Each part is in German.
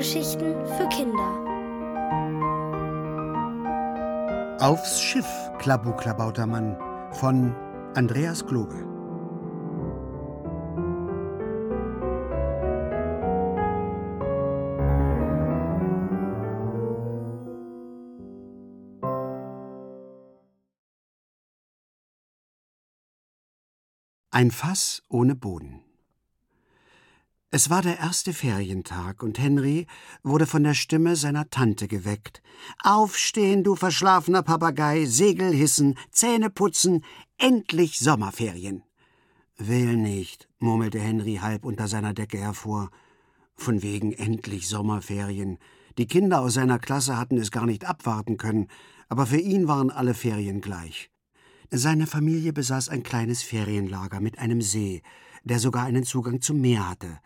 Hörgeschichten für Kinder. Aufs Schiff, Klabu Klabautermann von Andreas Globe. Ein Fass ohne Boden. Es war der erste Ferientag und Henry wurde von der Stimme seiner Tante geweckt. Aufstehen, du verschlafener Papagei, Segel hissen, Zähne putzen, endlich Sommerferien. Will nicht, murmelte Henry halb unter seiner Decke hervor. Von wegen endlich Sommerferien. Die Kinder aus seiner Klasse hatten es gar nicht abwarten können, aber für ihn waren alle Ferien gleich. Seine Familie besaß ein kleines Ferienlager mit einem See, der sogar einen Zugang zum Meer hatte.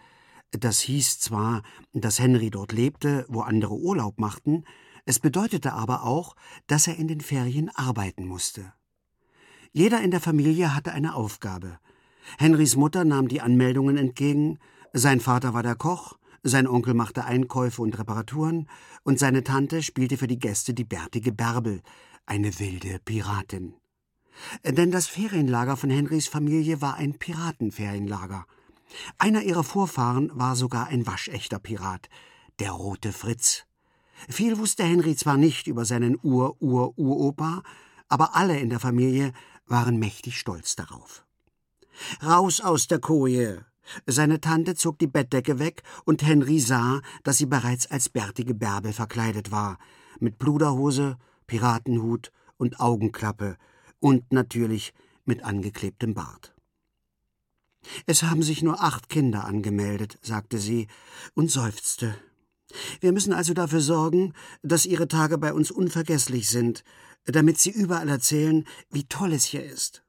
Das hieß zwar, dass Henry dort lebte, wo andere Urlaub machten, es bedeutete aber auch, dass er in den Ferien arbeiten musste. Jeder in der Familie hatte eine Aufgabe. Henrys Mutter nahm die Anmeldungen entgegen, sein Vater war der Koch, sein Onkel machte Einkäufe und Reparaturen, und seine Tante spielte für die Gäste die bärtige Bärbel, eine wilde Piratin. Denn das Ferienlager von Henrys Familie war ein Piratenferienlager. Einer ihrer Vorfahren war sogar ein waschechter Pirat, der rote Fritz. Viel wusste Henry zwar nicht über seinen Ur-Ur-Uropa, aber alle in der Familie waren mächtig stolz darauf. Raus aus der Koje! Seine Tante zog die Bettdecke weg und Henry sah, dass sie bereits als bärtige Bärbel verkleidet war, mit Pluderhose, Piratenhut und Augenklappe und natürlich mit angeklebtem Bart. Es haben sich nur acht Kinder angemeldet, sagte sie und seufzte. Wir müssen also dafür sorgen, dass ihre Tage bei uns unvergesslich sind, damit sie überall erzählen, wie toll es hier ist.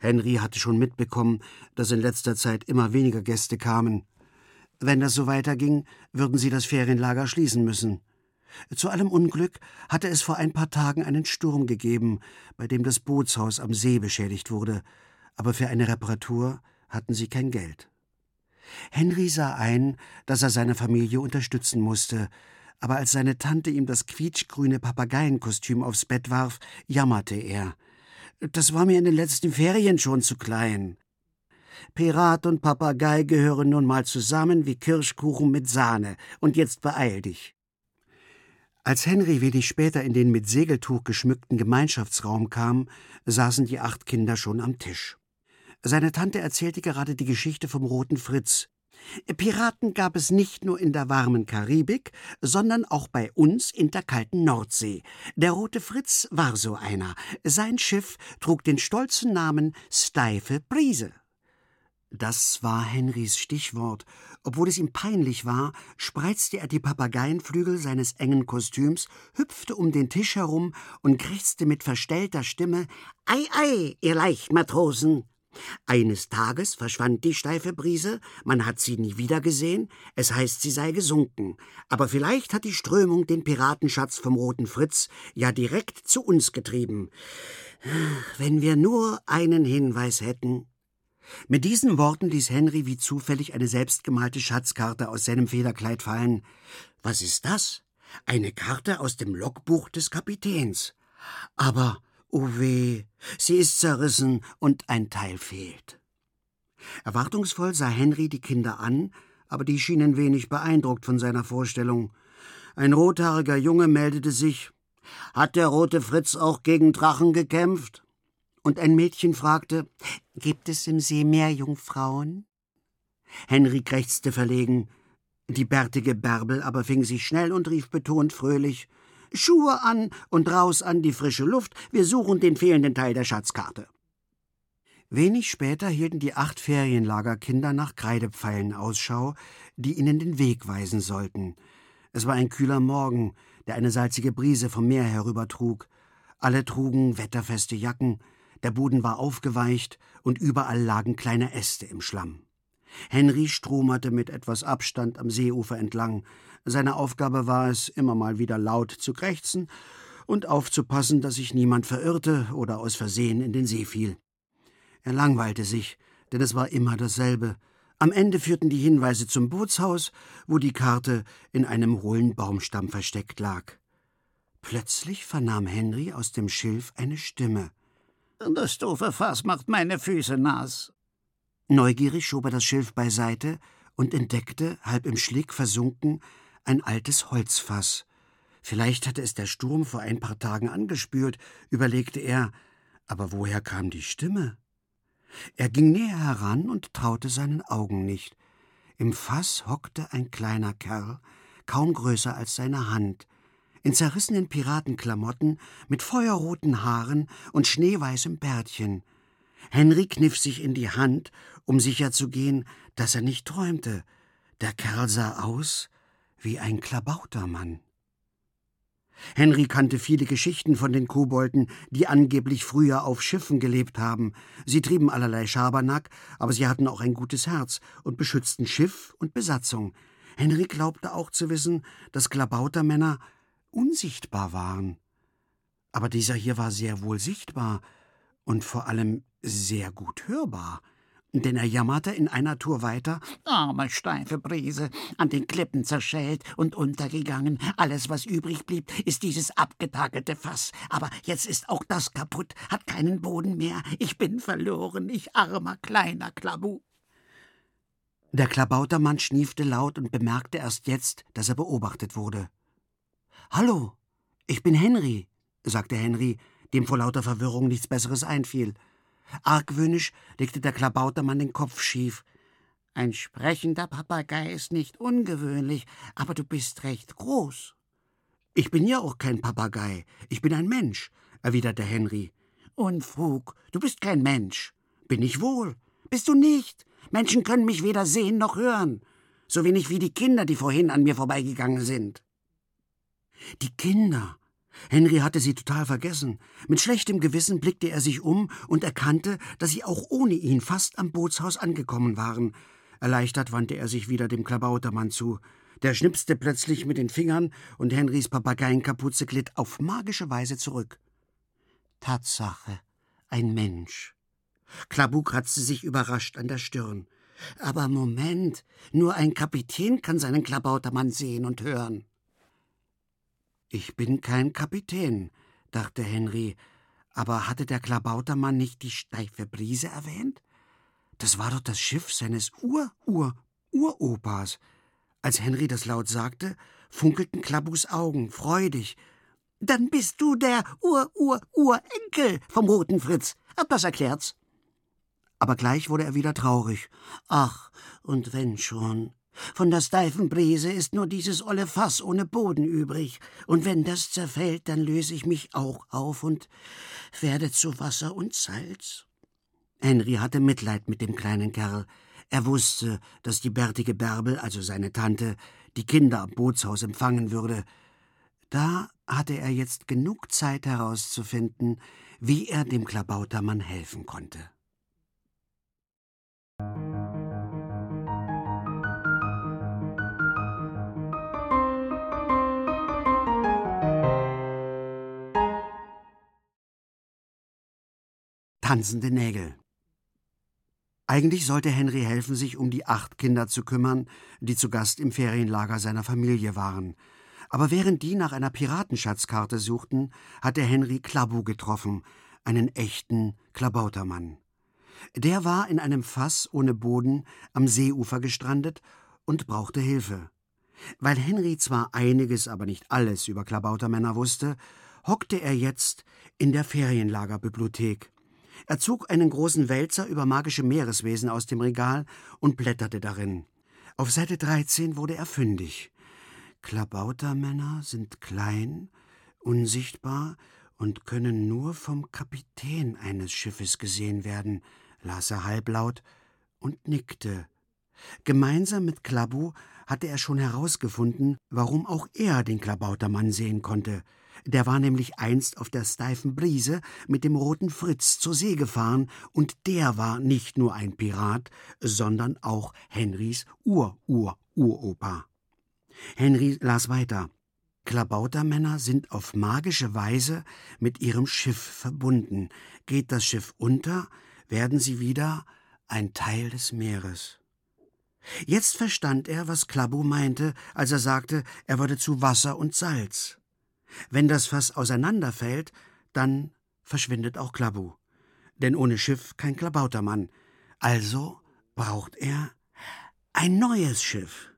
Henry hatte schon mitbekommen, dass in letzter Zeit immer weniger Gäste kamen. Wenn das so weiterging, würden sie das Ferienlager schließen müssen. Zu allem Unglück hatte es vor ein paar Tagen einen Sturm gegeben, bei dem das Bootshaus am See beschädigt wurde, aber für eine Reparatur hatten sie kein Geld. Henry sah ein, dass er seine Familie unterstützen musste, aber als seine Tante ihm das quietschgrüne Papageienkostüm aufs Bett warf, jammerte er. Das war mir in den letzten Ferien schon zu klein. Pirat und Papagei gehören nun mal zusammen wie Kirschkuchen mit Sahne, und jetzt beeil dich. Als Henry wenig später in den mit Segeltuch geschmückten Gemeinschaftsraum kam, saßen die acht Kinder schon am Tisch. Seine Tante erzählte gerade die Geschichte vom roten Fritz. Piraten gab es nicht nur in der warmen Karibik, sondern auch bei uns in der kalten Nordsee. Der rote Fritz war so einer. Sein Schiff trug den stolzen Namen Steife Brise. Das war Henrys Stichwort. Obwohl es ihm peinlich war, spreizte er die Papageienflügel seines engen Kostüms, hüpfte um den Tisch herum und krächzte mit verstellter Stimme: Ei, ei, ihr Leichtmatrosen! Eines Tages verschwand die steife Brise, man hat sie nie wiedergesehen, es heißt, sie sei gesunken, aber vielleicht hat die Strömung den Piratenschatz vom Roten Fritz ja direkt zu uns getrieben. Wenn wir nur einen Hinweis hätten. Mit diesen Worten ließ Henry wie zufällig eine selbstgemalte Schatzkarte aus seinem Federkleid fallen. Was ist das? Eine Karte aus dem Logbuch des Kapitäns. Aber Oh weh, sie ist zerrissen und ein Teil fehlt. Erwartungsvoll sah Henry die Kinder an, aber die schienen wenig beeindruckt von seiner Vorstellung. Ein rothaariger Junge meldete sich. Hat der rote Fritz auch gegen Drachen gekämpft? Und ein Mädchen fragte, gibt es im See mehr Jungfrauen? Henry krächzte verlegen. Die bärtige Bärbel aber fing sich schnell und rief betont fröhlich, Schuhe an und raus an die frische Luft, wir suchen den fehlenden Teil der Schatzkarte. Wenig später hielten die acht Ferienlagerkinder nach Kreidepfeilen Ausschau, die ihnen den Weg weisen sollten. Es war ein kühler Morgen, der eine salzige Brise vom Meer herübertrug. Alle trugen wetterfeste Jacken, der Boden war aufgeweicht und überall lagen kleine Äste im Schlamm. Henry stromerte mit etwas Abstand am Seeufer entlang. Seine Aufgabe war es, immer mal wieder laut zu krächzen und aufzupassen, dass sich niemand verirrte oder aus Versehen in den See fiel. Er langweilte sich, denn es war immer dasselbe. Am Ende führten die Hinweise zum Bootshaus, wo die Karte in einem hohlen Baumstamm versteckt lag. Plötzlich vernahm Henry aus dem Schilf eine Stimme. Das doofe Fass macht meine Füße nass. Neugierig schob er das Schilf beiseite und entdeckte, halb im Schlick versunken, ein altes Holzfass. Vielleicht hatte es der Sturm vor ein paar Tagen angespült, überlegte er, aber woher kam die Stimme? Er ging näher heran und traute seinen Augen nicht. Im Fass hockte ein kleiner Kerl, kaum größer als seine Hand, in zerrissenen Piratenklamotten, mit feuerroten Haaren und schneeweißem Bärtchen. Henry kniff sich in die Hand, um sicherzugehen, dass er nicht träumte. Der Kerl sah aus wie ein Klabautermann. Henry kannte viele Geschichten von den Kobolden, die angeblich früher auf Schiffen gelebt haben. Sie trieben allerlei Schabernack, aber sie hatten auch ein gutes Herz und beschützten Schiff und Besatzung. Henry glaubte auch zu wissen, dass Klabautermänner unsichtbar waren. Aber dieser hier war sehr wohl sichtbar und vor allem sehr gut hörbar denn er jammerte in einer Tour weiter. Arme steife Brise, an den Klippen zerschellt und untergegangen. Alles, was übrig blieb, ist dieses abgetakelte Fass. Aber jetzt ist auch das kaputt, hat keinen Boden mehr. Ich bin verloren, ich armer kleiner Klabu. Der Klabautermann schniefte laut und bemerkte erst jetzt, dass er beobachtet wurde. Hallo, ich bin Henry, sagte Henry, dem vor lauter Verwirrung nichts Besseres einfiel. Argwöhnisch legte der Klabautermann den Kopf schief. Ein sprechender Papagei ist nicht ungewöhnlich, aber du bist recht groß. Ich bin ja auch kein Papagei, ich bin ein Mensch, erwiderte Henry. Unfug, du bist kein Mensch. Bin ich wohl. Bist du nicht? Menschen können mich weder sehen noch hören. So wenig wie die Kinder, die vorhin an mir vorbeigegangen sind. Die Kinder, Henry hatte sie total vergessen. Mit schlechtem Gewissen blickte er sich um und erkannte, dass sie auch ohne ihn fast am Bootshaus angekommen waren. Erleichtert wandte er sich wieder dem Klabautermann zu. Der schnipste plötzlich mit den Fingern und Henrys Papageienkapuze glitt auf magische Weise zurück. Tatsache, ein Mensch. Klabu kratzte sich überrascht an der Stirn. Aber Moment, nur ein Kapitän kann seinen Klabautermann sehen und hören. Ich bin kein Kapitän, dachte Henry, aber hatte der Klabautermann nicht die steife Brise erwähnt? Das war doch das Schiff seines Ur-Ur-Uropas. Als Henry das laut sagte, funkelten Klabus Augen freudig. Dann bist du der Ur-Ur-Urenkel vom roten Fritz. Das erklärt's. Aber gleich wurde er wieder traurig. Ach, und wenn schon. Von der steifen Brise ist nur dieses olle Fass ohne Boden übrig, und wenn das zerfällt, dann löse ich mich auch auf und werde zu Wasser und Salz. Henry hatte Mitleid mit dem kleinen Kerl. Er wusste, dass die bärtige Bärbel, also seine Tante, die Kinder am Bootshaus empfangen würde. Da hatte er jetzt genug Zeit herauszufinden, wie er dem Klabautermann helfen konnte. Tanzende Nägel. Eigentlich sollte Henry helfen, sich um die acht Kinder zu kümmern, die zu Gast im Ferienlager seiner Familie waren. Aber während die nach einer Piratenschatzkarte suchten, hatte Henry Klabu getroffen, einen echten Klabautermann. Der war in einem Fass ohne Boden am Seeufer gestrandet und brauchte Hilfe. Weil Henry zwar einiges, aber nicht alles über Klabautermänner wusste, hockte er jetzt in der Ferienlagerbibliothek er zog einen großen Wälzer über magische Meereswesen aus dem Regal und blätterte darin. Auf Seite 13 wurde er fündig. Klabautermänner sind klein, unsichtbar und können nur vom Kapitän eines Schiffes gesehen werden, las er halblaut und nickte. Gemeinsam mit Klabu hatte er schon herausgefunden, warum auch er den Klabautermann sehen konnte. Der war nämlich einst auf der steifen Brise mit dem roten Fritz zur See gefahren, und der war nicht nur ein Pirat, sondern auch Henrys Ur-Ur-Uropa. Henry las weiter. Klabautermänner sind auf magische Weise mit ihrem Schiff verbunden. Geht das Schiff unter, werden sie wieder ein Teil des Meeres. Jetzt verstand er, was Klabu meinte, als er sagte, er würde zu Wasser und Salz. Wenn das Fass auseinanderfällt, dann verschwindet auch Klabu. Denn ohne Schiff kein Klabautermann. Also braucht er ein neues Schiff.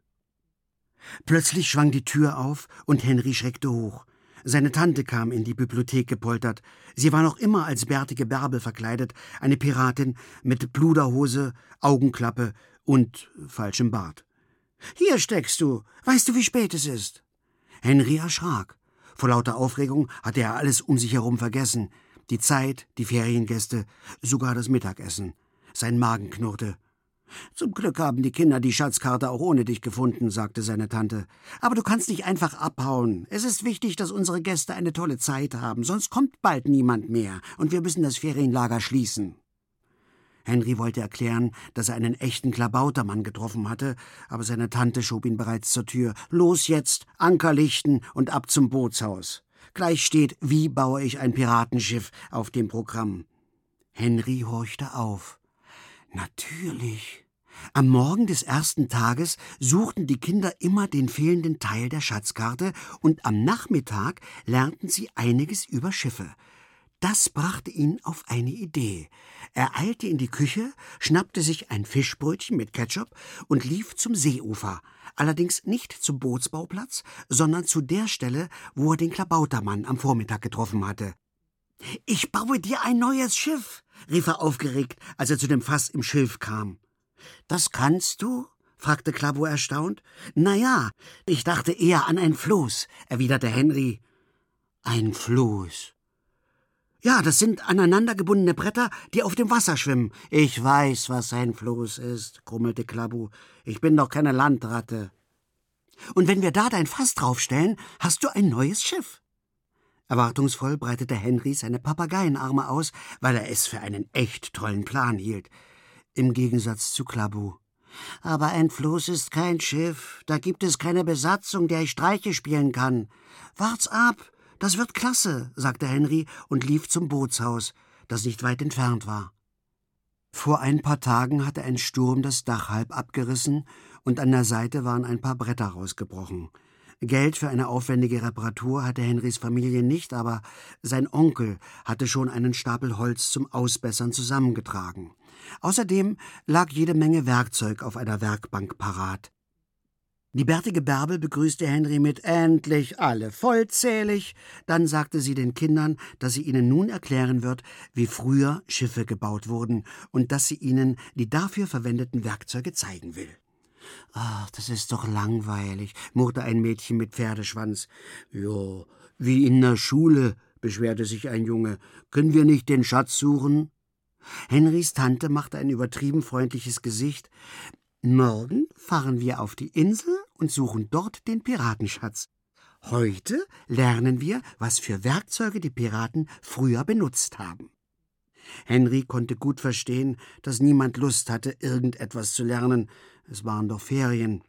Plötzlich schwang die Tür auf und Henry schreckte hoch. Seine Tante kam in die Bibliothek gepoltert. Sie war noch immer als bärtige Bärbel verkleidet, eine Piratin mit Bluderhose, Augenklappe und falschem Bart. Hier steckst du. Weißt du, wie spät es ist? Henry erschrak. Vor lauter Aufregung hatte er alles um sich herum vergessen. Die Zeit, die Feriengäste, sogar das Mittagessen. Sein Magen knurrte. Zum Glück haben die Kinder die Schatzkarte auch ohne dich gefunden, sagte seine Tante. Aber du kannst nicht einfach abhauen. Es ist wichtig, dass unsere Gäste eine tolle Zeit haben, sonst kommt bald niemand mehr und wir müssen das Ferienlager schließen. Henry wollte erklären, dass er einen echten Klabautermann getroffen hatte, aber seine Tante schob ihn bereits zur Tür. Los jetzt, Anker lichten und ab zum Bootshaus. Gleich steht, wie baue ich ein Piratenschiff auf dem Programm. Henry horchte auf. Natürlich. Am Morgen des ersten Tages suchten die Kinder immer den fehlenden Teil der Schatzkarte und am Nachmittag lernten sie einiges über Schiffe. Das brachte ihn auf eine Idee. Er eilte in die Küche, schnappte sich ein Fischbrötchen mit Ketchup und lief zum Seeufer. Allerdings nicht zum Bootsbauplatz, sondern zu der Stelle, wo er den Klabautermann am Vormittag getroffen hatte. Ich baue dir ein neues Schiff, rief er aufgeregt, als er zu dem Fass im Schilf kam. Das kannst du? fragte Klabo erstaunt. Na ja, ich dachte eher an ein Floß, erwiderte Henry. Ein Floß. Ja, das sind aneinandergebundene Bretter, die auf dem Wasser schwimmen. Ich weiß, was ein Floß ist, grummelte Klabu. Ich bin doch keine Landratte. Und wenn wir da dein Fass draufstellen, hast du ein neues Schiff. Erwartungsvoll breitete Henry seine Papageienarme aus, weil er es für einen echt tollen Plan hielt. Im Gegensatz zu Klabu. Aber ein Floß ist kein Schiff. Da gibt es keine Besatzung, der ich Streiche spielen kann. Wart's ab. Das wird klasse, sagte Henry und lief zum Bootshaus, das nicht weit entfernt war. Vor ein paar Tagen hatte ein Sturm das Dach halb abgerissen und an der Seite waren ein paar Bretter rausgebrochen. Geld für eine aufwendige Reparatur hatte Henrys Familie nicht, aber sein Onkel hatte schon einen Stapel Holz zum Ausbessern zusammengetragen. Außerdem lag jede Menge Werkzeug auf einer Werkbank parat. Die bärtige Bärbel begrüßte Henry mit endlich alle vollzählig. Dann sagte sie den Kindern, dass sie ihnen nun erklären wird, wie früher Schiffe gebaut wurden und dass sie ihnen die dafür verwendeten Werkzeuge zeigen will. Ach, das ist doch langweilig, murrte ein Mädchen mit Pferdeschwanz. Jo, wie in der Schule, beschwerte sich ein Junge. Können wir nicht den Schatz suchen? Henrys Tante machte ein übertrieben freundliches Gesicht. Morgen fahren wir auf die Insel und suchen dort den Piratenschatz. Heute lernen wir, was für Werkzeuge die Piraten früher benutzt haben. Henry konnte gut verstehen, dass niemand Lust hatte, irgendetwas zu lernen, es waren doch Ferien.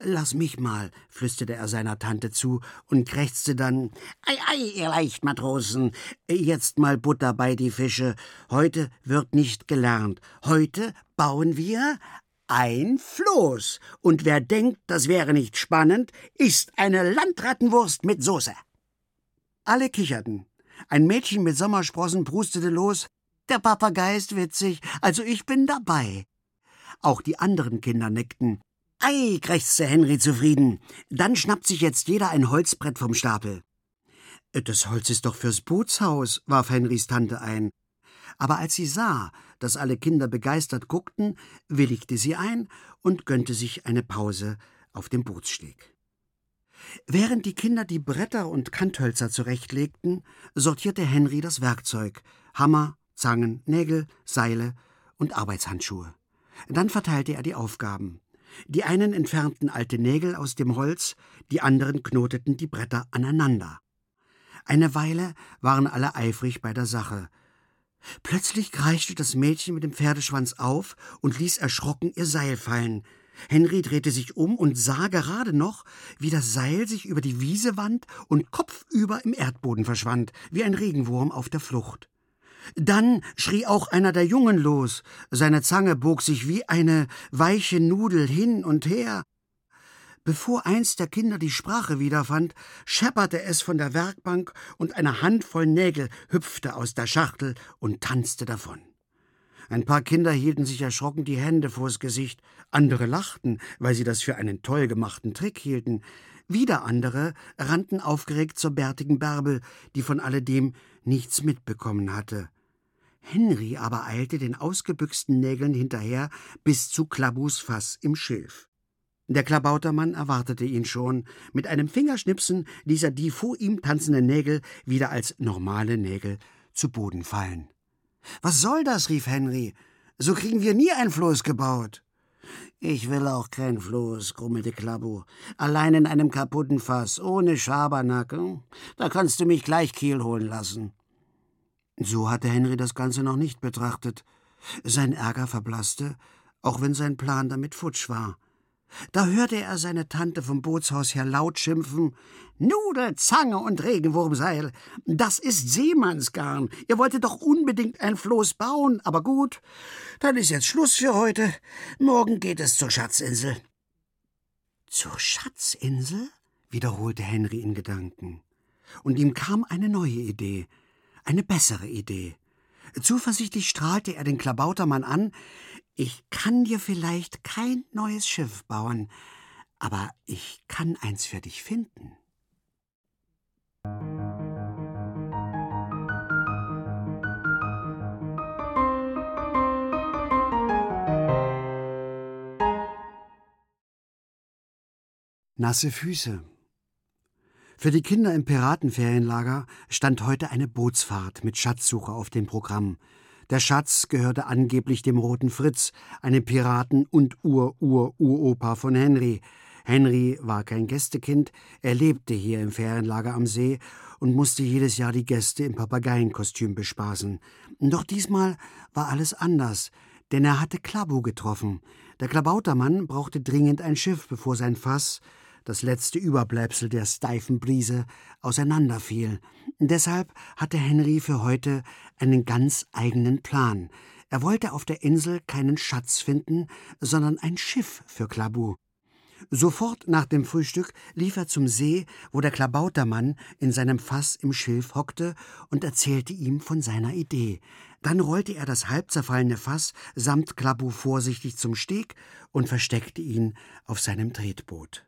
Lass mich mal, flüsterte er seiner Tante zu und krächzte dann Ei, ei, ihr Leichtmatrosen, jetzt mal Butter bei die Fische. Heute wird nicht gelernt. Heute bauen wir ein Floß. Und wer denkt, das wäre nicht spannend, isst eine Landrattenwurst mit Soße. Alle kicherten. Ein Mädchen mit Sommersprossen prustete los. Der Papagei ist witzig, also ich bin dabei. Auch die anderen Kinder nickten. Ei, krächzte Henry zufrieden. Dann schnappt sich jetzt jeder ein Holzbrett vom Stapel. Das Holz ist doch fürs Bootshaus, warf Henrys Tante ein. Aber als sie sah, dass alle Kinder begeistert guckten, willigte sie ein und gönnte sich eine Pause auf dem Bootssteg. Während die Kinder die Bretter und Kanthölzer zurechtlegten, sortierte Henry das Werkzeug Hammer, Zangen, Nägel, Seile und Arbeitshandschuhe. Dann verteilte er die Aufgaben. Die einen entfernten alte Nägel aus dem Holz, die anderen knoteten die Bretter aneinander. Eine Weile waren alle eifrig bei der Sache. Plötzlich kreischte das Mädchen mit dem Pferdeschwanz auf und ließ erschrocken ihr Seil fallen. Henry drehte sich um und sah gerade noch, wie das Seil sich über die Wiese wand und kopfüber im Erdboden verschwand, wie ein Regenwurm auf der Flucht. Dann schrie auch einer der Jungen los. Seine Zange bog sich wie eine weiche Nudel hin und her. Bevor eins der Kinder die Sprache wiederfand, schepperte es von der Werkbank und eine Handvoll Nägel hüpfte aus der Schachtel und tanzte davon. Ein paar Kinder hielten sich erschrocken die Hände vors Gesicht, andere lachten, weil sie das für einen toll gemachten Trick hielten, wieder andere rannten aufgeregt zur bärtigen Bärbel, die von alledem nichts mitbekommen hatte. Henry aber eilte den ausgebüxten Nägeln hinterher bis zu Klabus Fass im Schilf. Der Klabautermann erwartete ihn schon. Mit einem Fingerschnipsen ließ er die vor ihm tanzenden Nägel wieder als normale Nägel zu Boden fallen. Was soll das? rief Henry. So kriegen wir nie ein Floß gebaut. Ich will auch kein Floß, grummelte Klabu. Allein in einem kaputten Fass, ohne Schabernack. Da kannst du mich gleich Kiel holen lassen. So hatte Henry das Ganze noch nicht betrachtet. Sein Ärger verblasste, auch wenn sein Plan damit futsch war. Da hörte er seine Tante vom Bootshaus her laut schimpfen Nudel, Zange und Regenwurmseil. Das ist Seemannsgarn. Ihr wolltet doch unbedingt ein Floß bauen, aber gut, dann ist jetzt Schluss für heute. Morgen geht es zur Schatzinsel. Zur Schatzinsel? wiederholte Henry in Gedanken. Und ihm kam eine neue Idee, eine bessere Idee. Zuversichtlich strahlte er den Klabautermann an, ich kann dir vielleicht kein neues Schiff bauen, aber ich kann eins für dich finden. Nasse Füße. Für die Kinder im Piratenferienlager stand heute eine Bootsfahrt mit Schatzsuche auf dem Programm. Der Schatz gehörte angeblich dem Roten Fritz, einem Piraten und Ur-Ur-Uropa von Henry. Henry war kein Gästekind, er lebte hier im Ferienlager am See und musste jedes Jahr die Gäste im Papageienkostüm bespaßen. Doch diesmal war alles anders, denn er hatte Klabu getroffen. Der Klabautermann brauchte dringend ein Schiff, bevor sein Fass, das letzte Überbleibsel der steifen Brise, auseinanderfiel. Deshalb hatte Henry für heute einen ganz eigenen Plan. Er wollte auf der Insel keinen Schatz finden, sondern ein Schiff für Klabu. Sofort nach dem Frühstück lief er zum See, wo der Klabautermann in seinem Fass im Schilf hockte und erzählte ihm von seiner Idee. Dann rollte er das halb zerfallene Fass samt Klabu vorsichtig zum Steg und versteckte ihn auf seinem Tretboot.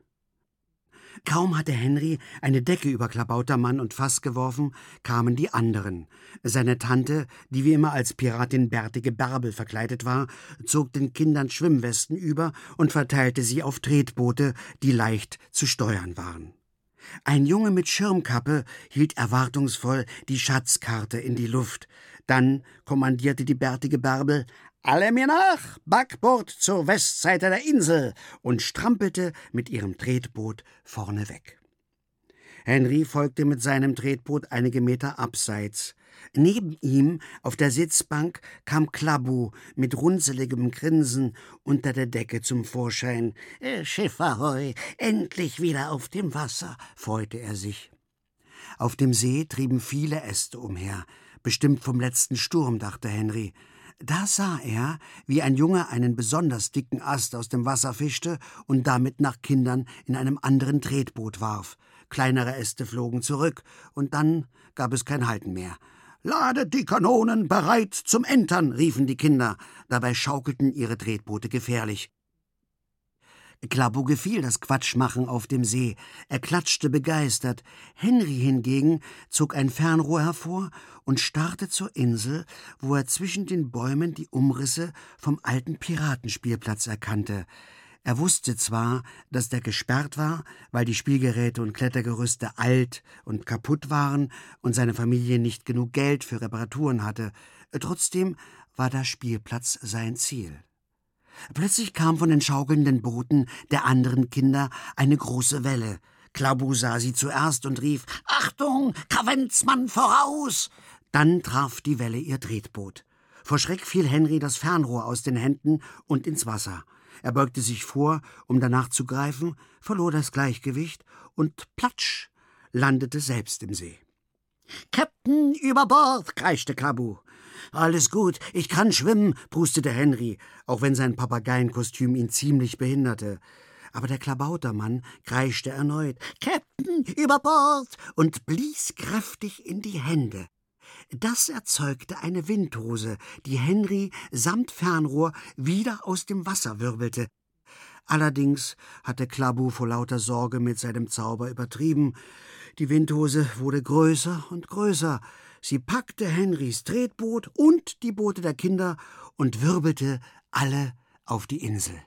Kaum hatte Henry eine Decke über Klabautermann und Fass geworfen, kamen die anderen. Seine Tante, die wie immer als Piratin Bärtige Bärbel verkleidet war, zog den Kindern Schwimmwesten über und verteilte sie auf Tretboote, die leicht zu steuern waren. Ein Junge mit Schirmkappe hielt erwartungsvoll die Schatzkarte in die Luft. Dann kommandierte die bärtige Bärbel alle mir nach, Backbord zur Westseite der Insel und strampelte mit ihrem Tretboot vorne weg. Henry folgte mit seinem Tretboot einige Meter abseits. Neben ihm auf der Sitzbank kam Klabu mit runzeligem Grinsen unter der Decke zum Vorschein. Äh, Schiff endlich wieder auf dem Wasser, freute er sich. Auf dem See trieben viele Äste umher, bestimmt vom letzten Sturm, dachte Henry. Da sah er, wie ein Junge einen besonders dicken Ast aus dem Wasser fischte und damit nach Kindern in einem anderen Tretboot warf. Kleinere Äste flogen zurück, und dann gab es kein Halten mehr. Ladet die Kanonen bereit zum Entern, riefen die Kinder. Dabei schaukelten ihre Tretboote gefährlich. Klabo gefiel das Quatschmachen auf dem See. Er klatschte begeistert. Henry hingegen zog ein Fernrohr hervor und starrte zur Insel, wo er zwischen den Bäumen die Umrisse vom alten Piratenspielplatz erkannte. Er wusste zwar, dass der gesperrt war, weil die Spielgeräte und Klettergerüste alt und kaputt waren und seine Familie nicht genug Geld für Reparaturen hatte, trotzdem war der Spielplatz sein Ziel. Plötzlich kam von den schaukelnden Booten der anderen Kinder eine große Welle. Klabu sah sie zuerst und rief Achtung, Kavenzmann voraus. Dann traf die Welle ihr Tretboot. Vor Schreck fiel Henry das Fernrohr aus den Händen und ins Wasser. Er beugte sich vor, um danach zu greifen, verlor das Gleichgewicht und platsch landete selbst im See. Captain über Bord, kreischte Klabu. Alles gut, ich kann schwimmen, prustete Henry, auch wenn sein Papageienkostüm ihn ziemlich behinderte. Aber der Klabautermann kreischte erneut Captain, über Bord und blies kräftig in die Hände. Das erzeugte eine Windhose, die Henry samt Fernrohr wieder aus dem Wasser wirbelte. Allerdings hatte Klabu vor lauter Sorge mit seinem Zauber übertrieben. Die Windhose wurde größer und größer. Sie packte Henrys Tretboot und die Boote der Kinder und wirbelte alle auf die Insel.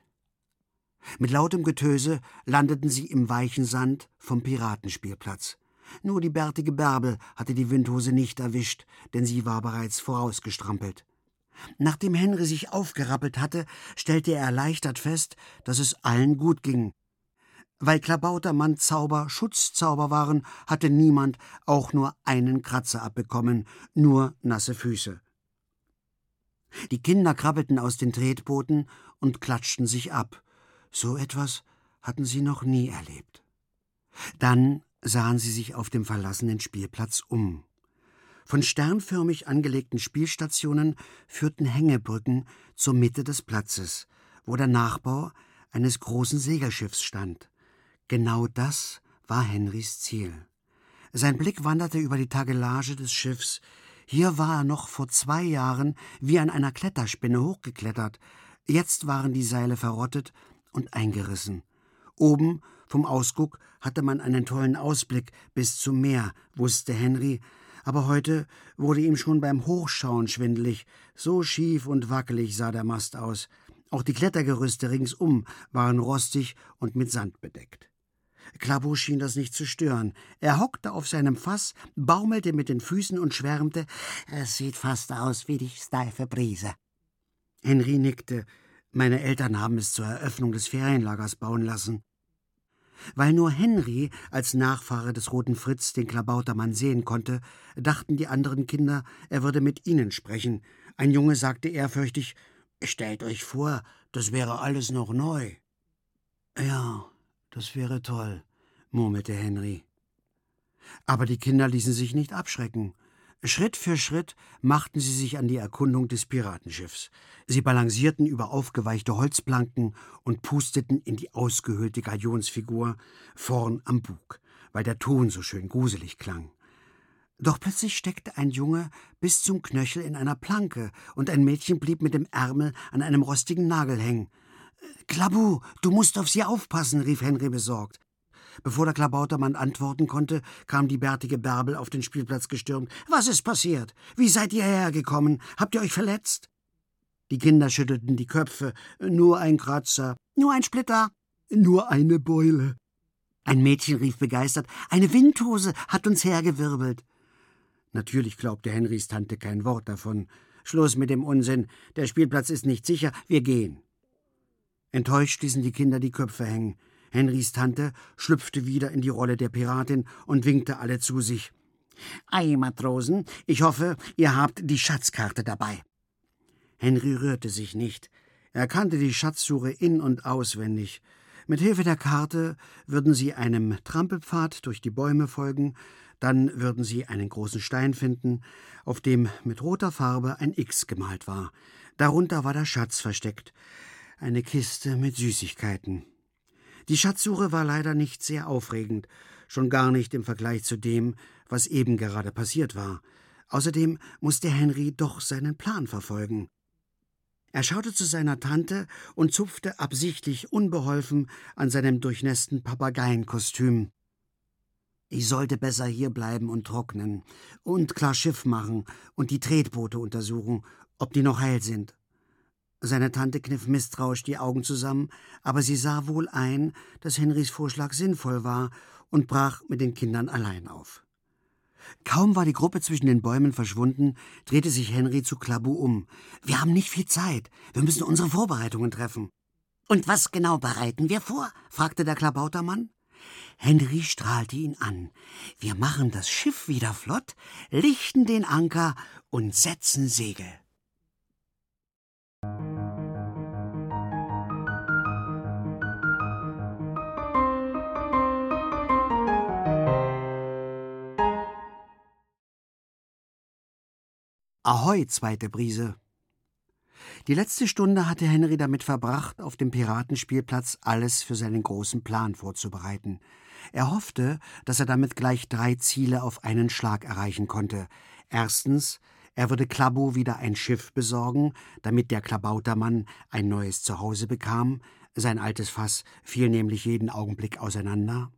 Mit lautem Getöse landeten sie im weichen Sand vom Piratenspielplatz. Nur die bärtige Bärbel hatte die Windhose nicht erwischt, denn sie war bereits vorausgestrampelt. Nachdem Henry sich aufgerappelt hatte, stellte er erleichtert fest, dass es allen gut ging. Weil Klabautermann Zauber Schutzzauber waren, hatte niemand auch nur einen Kratzer abbekommen, nur nasse Füße. Die Kinder krabbelten aus den Tretbooten und klatschten sich ab. So etwas hatten sie noch nie erlebt. Dann sahen sie sich auf dem verlassenen Spielplatz um. Von sternförmig angelegten Spielstationen führten Hängebrücken zur Mitte des Platzes, wo der Nachbau eines großen Segelschiffs stand. Genau das war Henrys Ziel. Sein Blick wanderte über die Tagelage des Schiffs. Hier war er noch vor zwei Jahren wie an einer Kletterspinne hochgeklettert. Jetzt waren die Seile verrottet und eingerissen. Oben vom Ausguck hatte man einen tollen Ausblick bis zum Meer, wusste Henry, aber heute wurde ihm schon beim Hochschauen schwindelig. So schief und wackelig sah der Mast aus. Auch die Klettergerüste ringsum waren rostig und mit Sand bedeckt. Klabo schien das nicht zu stören. Er hockte auf seinem Fass, baumelte mit den Füßen und schwärmte: Es sieht fast aus wie die steife Brise. Henry nickte. Meine Eltern haben es zur Eröffnung des Ferienlagers bauen lassen. Weil nur Henry als Nachfahre des roten Fritz den Klabautermann sehen konnte, dachten die anderen Kinder, er würde mit ihnen sprechen. Ein Junge sagte ehrfürchtig: Stellt euch vor, das wäre alles noch neu. Ja, das wäre toll, murmelte Henry. Aber die Kinder ließen sich nicht abschrecken. Schritt für Schritt machten sie sich an die Erkundung des Piratenschiffs. Sie balancierten über aufgeweichte Holzplanken und pusteten in die ausgehöhlte Galionsfigur vorn am Bug, weil der Ton so schön gruselig klang. Doch plötzlich steckte ein Junge bis zum Knöchel in einer Planke, und ein Mädchen blieb mit dem Ärmel an einem rostigen Nagel hängen. Klabu, du musst auf sie aufpassen, rief Henry besorgt. Bevor der Klabautermann antworten konnte, kam die bärtige Bärbel auf den Spielplatz gestürmt. Was ist passiert? Wie seid ihr hergekommen? Habt ihr euch verletzt? Die Kinder schüttelten die Köpfe. Nur ein Kratzer. Nur ein Splitter. Nur eine Beule. Ein Mädchen rief begeistert. Eine Windhose hat uns hergewirbelt. Natürlich glaubte Henrys Tante kein Wort davon. Schluss mit dem Unsinn. Der Spielplatz ist nicht sicher. Wir gehen. Enttäuscht ließen die Kinder die Köpfe hängen. Henrys Tante schlüpfte wieder in die Rolle der Piratin und winkte alle zu sich. Ei, Matrosen, ich hoffe, ihr habt die Schatzkarte dabei. Henry rührte sich nicht. Er kannte die Schatzsuche in und auswendig. Mit Hilfe der Karte würden sie einem Trampelpfad durch die Bäume folgen, dann würden sie einen großen Stein finden, auf dem mit roter Farbe ein X gemalt war. Darunter war der Schatz versteckt, eine Kiste mit Süßigkeiten. Die Schatzsuche war leider nicht sehr aufregend, schon gar nicht im Vergleich zu dem, was eben gerade passiert war. Außerdem musste Henry doch seinen Plan verfolgen. Er schaute zu seiner Tante und zupfte absichtlich unbeholfen an seinem durchnässten Papageienkostüm. Ich sollte besser hier bleiben und trocknen und klar Schiff machen und die Tretboote untersuchen, ob die noch heil sind. Seine Tante kniff misstrauisch die Augen zusammen, aber sie sah wohl ein, dass Henrys Vorschlag sinnvoll war und brach mit den Kindern allein auf. Kaum war die Gruppe zwischen den Bäumen verschwunden, drehte sich Henry zu Klabu um. Wir haben nicht viel Zeit. Wir müssen unsere Vorbereitungen treffen. Und was genau bereiten wir vor? fragte der Klabautermann. Henry strahlte ihn an. Wir machen das Schiff wieder flott, lichten den Anker und setzen Segel. Ahoi, zweite Brise. Die letzte Stunde hatte Henry damit verbracht, auf dem Piratenspielplatz alles für seinen großen Plan vorzubereiten. Er hoffte, dass er damit gleich drei Ziele auf einen Schlag erreichen konnte. Erstens, er würde Klabbo wieder ein Schiff besorgen, damit der Klabautermann ein neues Zuhause bekam. Sein altes Fass fiel nämlich jeden Augenblick auseinander.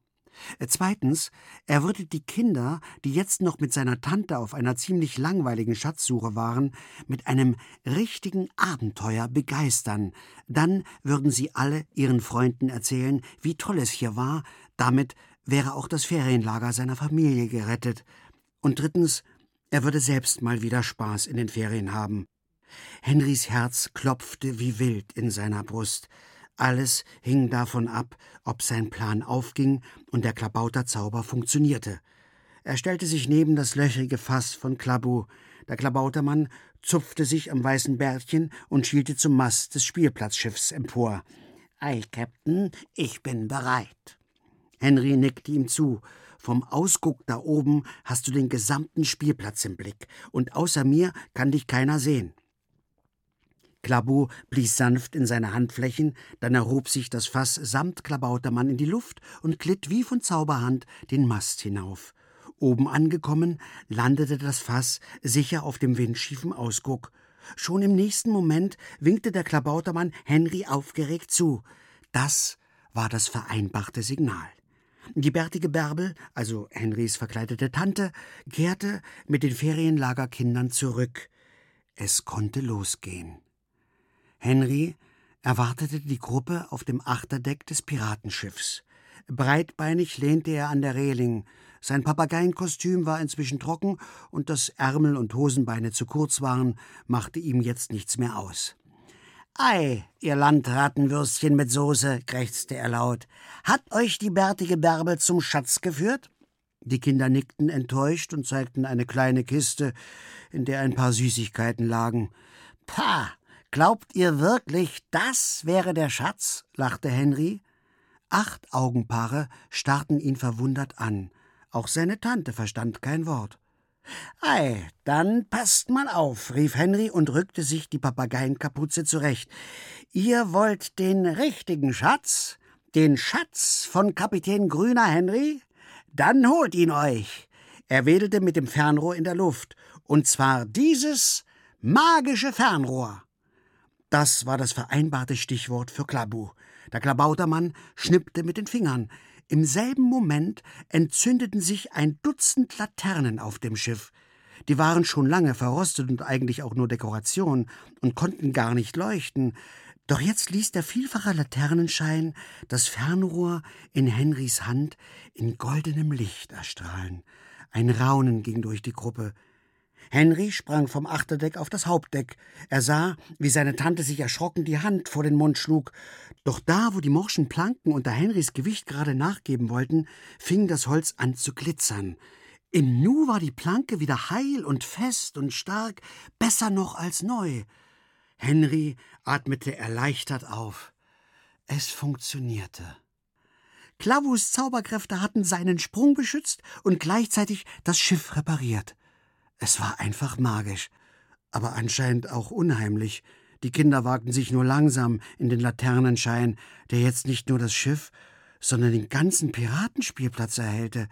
Zweitens, er würde die Kinder, die jetzt noch mit seiner Tante auf einer ziemlich langweiligen Schatzsuche waren, mit einem richtigen Abenteuer begeistern. Dann würden sie alle ihren Freunden erzählen, wie toll es hier war. Damit wäre auch das Ferienlager seiner Familie gerettet. Und drittens, er würde selbst mal wieder Spaß in den Ferien haben. Henrys Herz klopfte wie wild in seiner Brust. Alles hing davon ab, ob sein Plan aufging und der Klabauterzauber funktionierte. Er stellte sich neben das löchrige Fass von Klabu. Der Klabautermann zupfte sich am weißen Bärtchen und schielte zum Mast des Spielplatzschiffs empor. Ei, Captain, ich bin bereit. Henry nickte ihm zu. Vom Ausguck da oben hast du den gesamten Spielplatz im Blick, und außer mir kann dich keiner sehen. Klabu blies sanft in seine Handflächen, dann erhob sich das Fass samt Klabautermann in die Luft und glitt wie von Zauberhand den Mast hinauf. Oben angekommen, landete das Fass sicher auf dem windschiefen Ausguck. Schon im nächsten Moment winkte der Klabautermann Henry aufgeregt zu. Das war das vereinbarte Signal. Die bärtige Bärbel, also Henrys verkleidete Tante, kehrte mit den Ferienlagerkindern zurück. Es konnte losgehen. Henry erwartete die Gruppe auf dem Achterdeck des Piratenschiffs. Breitbeinig lehnte er an der Reling. Sein Papageienkostüm war inzwischen trocken und dass Ärmel und Hosenbeine zu kurz waren, machte ihm jetzt nichts mehr aus. Ei, ihr Landratenwürstchen mit Soße, krächzte er laut. Hat euch die bärtige Bärbel zum Schatz geführt? Die Kinder nickten enttäuscht und zeigten eine kleine Kiste, in der ein paar Süßigkeiten lagen. Pah, Glaubt ihr wirklich, das wäre der Schatz? lachte Henry. Acht Augenpaare starrten ihn verwundert an. Auch seine Tante verstand kein Wort. Ei, dann passt mal auf, rief Henry und rückte sich die Papageienkapuze zurecht. Ihr wollt den richtigen Schatz? Den Schatz von Kapitän Grüner Henry? Dann holt ihn euch. Er wedelte mit dem Fernrohr in der Luft, und zwar dieses magische Fernrohr. Das war das vereinbarte Stichwort für Klabu. Der Klabautermann schnippte mit den Fingern. Im selben Moment entzündeten sich ein Dutzend Laternen auf dem Schiff. Die waren schon lange verrostet und eigentlich auch nur Dekoration und konnten gar nicht leuchten. Doch jetzt ließ der vielfache Laternenschein das Fernrohr in Henrys Hand in goldenem Licht erstrahlen. Ein Raunen ging durch die Gruppe. Henry sprang vom Achterdeck auf das Hauptdeck. Er sah, wie seine Tante sich erschrocken die Hand vor den Mund schlug. Doch da, wo die morschen Planken unter Henrys Gewicht gerade nachgeben wollten, fing das Holz an zu glitzern. Im Nu war die Planke wieder heil und fest und stark, besser noch als neu. Henry atmete erleichtert auf. Es funktionierte. Klavus Zauberkräfte hatten seinen Sprung beschützt und gleichzeitig das Schiff repariert. Es war einfach magisch, aber anscheinend auch unheimlich. Die Kinder wagten sich nur langsam in den Laternenschein, der jetzt nicht nur das Schiff, sondern den ganzen Piratenspielplatz erhellte.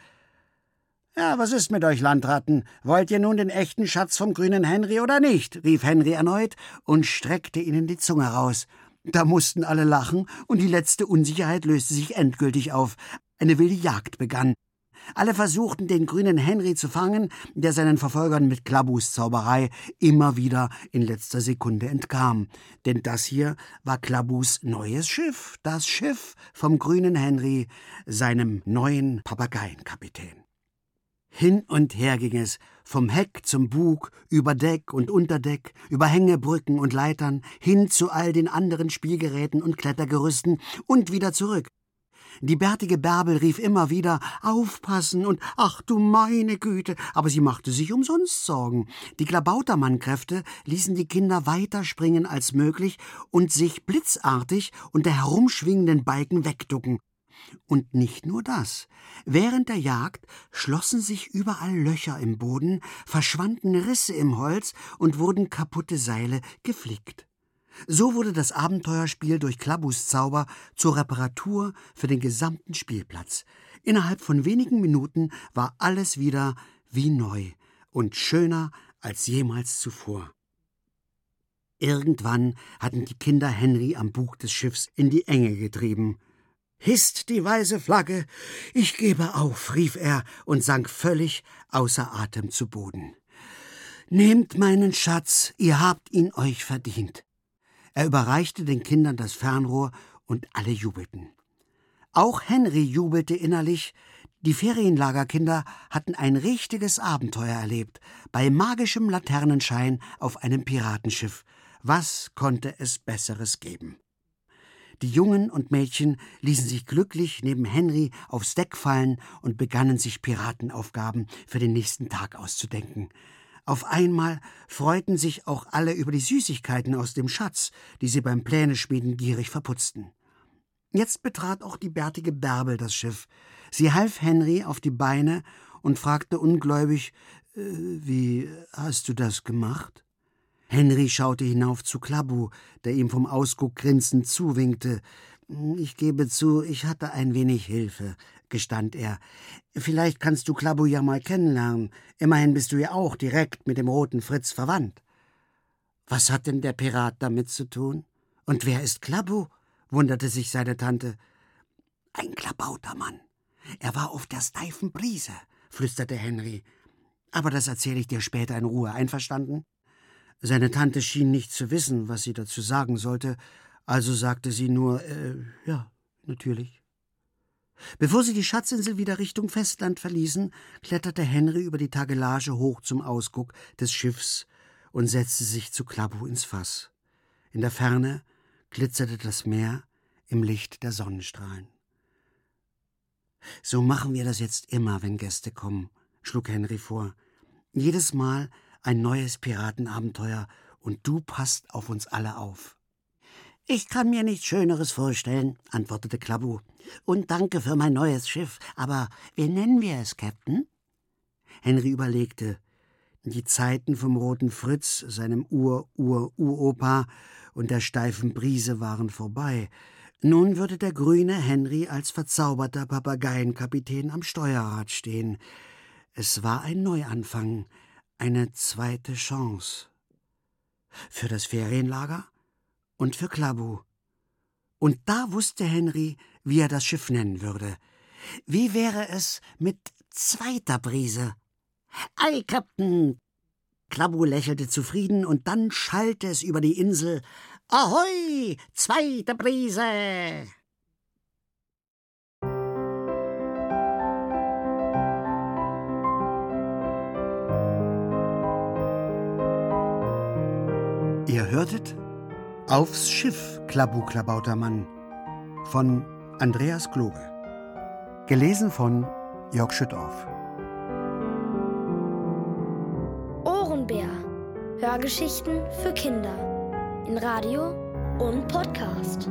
Ja, was ist mit euch Landratten? Wollt ihr nun den echten Schatz vom grünen Henry oder nicht? rief Henry erneut und streckte ihnen die Zunge raus. Da mussten alle lachen, und die letzte Unsicherheit löste sich endgültig auf. Eine wilde Jagd begann. Alle versuchten, den grünen Henry zu fangen, der seinen Verfolgern mit Klabus Zauberei immer wieder in letzter Sekunde entkam. Denn das hier war Klabus neues Schiff, das Schiff vom grünen Henry, seinem neuen Papageienkapitän. Hin und her ging es, vom Heck zum Bug, über Deck und Unterdeck, über Hängebrücken und Leitern, hin zu all den anderen Spielgeräten und Klettergerüsten und wieder zurück. Die bärtige Bärbel rief immer wieder Aufpassen und Ach du meine Güte, aber sie machte sich umsonst Sorgen. Die Klabautermannkräfte ließen die Kinder weiter springen als möglich und sich blitzartig unter herumschwingenden Balken wegducken. Und nicht nur das. Während der Jagd schlossen sich überall Löcher im Boden, verschwanden Risse im Holz und wurden kaputte Seile geflickt. So wurde das Abenteuerspiel durch Klabus Zauber zur Reparatur für den gesamten Spielplatz. Innerhalb von wenigen Minuten war alles wieder wie neu und schöner als jemals zuvor. Irgendwann hatten die Kinder Henry am Bug des Schiffs in die Enge getrieben. Hisst die weiße Flagge, ich gebe auf, rief er und sank völlig außer Atem zu Boden. Nehmt meinen Schatz, ihr habt ihn euch verdient. Er überreichte den Kindern das Fernrohr und alle jubelten. Auch Henry jubelte innerlich, die Ferienlagerkinder hatten ein richtiges Abenteuer erlebt, bei magischem Laternenschein auf einem Piratenschiff. Was konnte es Besseres geben? Die Jungen und Mädchen ließen sich glücklich neben Henry aufs Deck fallen und begannen sich Piratenaufgaben für den nächsten Tag auszudenken. Auf einmal freuten sich auch alle über die Süßigkeiten aus dem Schatz, die sie beim Pläneschmieden gierig verputzten. Jetzt betrat auch die bärtige Bärbel das Schiff. Sie half Henry auf die Beine und fragte ungläubig: äh, Wie hast du das gemacht? Henry schaute hinauf zu Klabu, der ihm vom Ausguck grinsend zuwinkte. Ich gebe zu, ich hatte ein wenig Hilfe, gestand er. Vielleicht kannst du Klabu ja mal kennenlernen. Immerhin bist du ja auch direkt mit dem roten Fritz verwandt. Was hat denn der Pirat damit zu tun? Und wer ist Klabu? wunderte sich seine Tante. Ein klabauter Mann. Er war auf der steifen Brise, flüsterte Henry. Aber das erzähle ich dir später in Ruhe, einverstanden? Seine Tante schien nicht zu wissen, was sie dazu sagen sollte, also sagte sie nur, äh, ja, natürlich. Bevor sie die Schatzinsel wieder Richtung Festland verließen, kletterte Henry über die Tagelage hoch zum Ausguck des Schiffs und setzte sich zu Klabu ins Fass. In der Ferne glitzerte das Meer im Licht der Sonnenstrahlen. So machen wir das jetzt immer, wenn Gäste kommen, schlug Henry vor. Jedes Mal ein neues Piratenabenteuer und du passt auf uns alle auf. Ich kann mir nichts Schöneres vorstellen, antwortete Klabu. Und danke für mein neues Schiff. Aber wie nennen wir es, Captain? Henry überlegte. Die Zeiten vom roten Fritz, seinem Ur-Ur-Uropa und der steifen Brise waren vorbei. Nun würde der grüne Henry als verzauberter Papageienkapitän am Steuerrad stehen. Es war ein Neuanfang, eine zweite Chance. Für das Ferienlager und für Klabu. Und da wusste Henry, wie er das Schiff nennen würde. Wie wäre es mit zweiter Brise? Ei, Captain! Klabu lächelte zufrieden und dann schallte es über die Insel. Ahoi, zweite Brise! Ihr hörtet Aufs Schiff, Klabu Klabautermann von Andreas Globe. Gelesen von Jörg Schüttorf. Ohrenbär. Hörgeschichten für Kinder. In Radio und Podcast.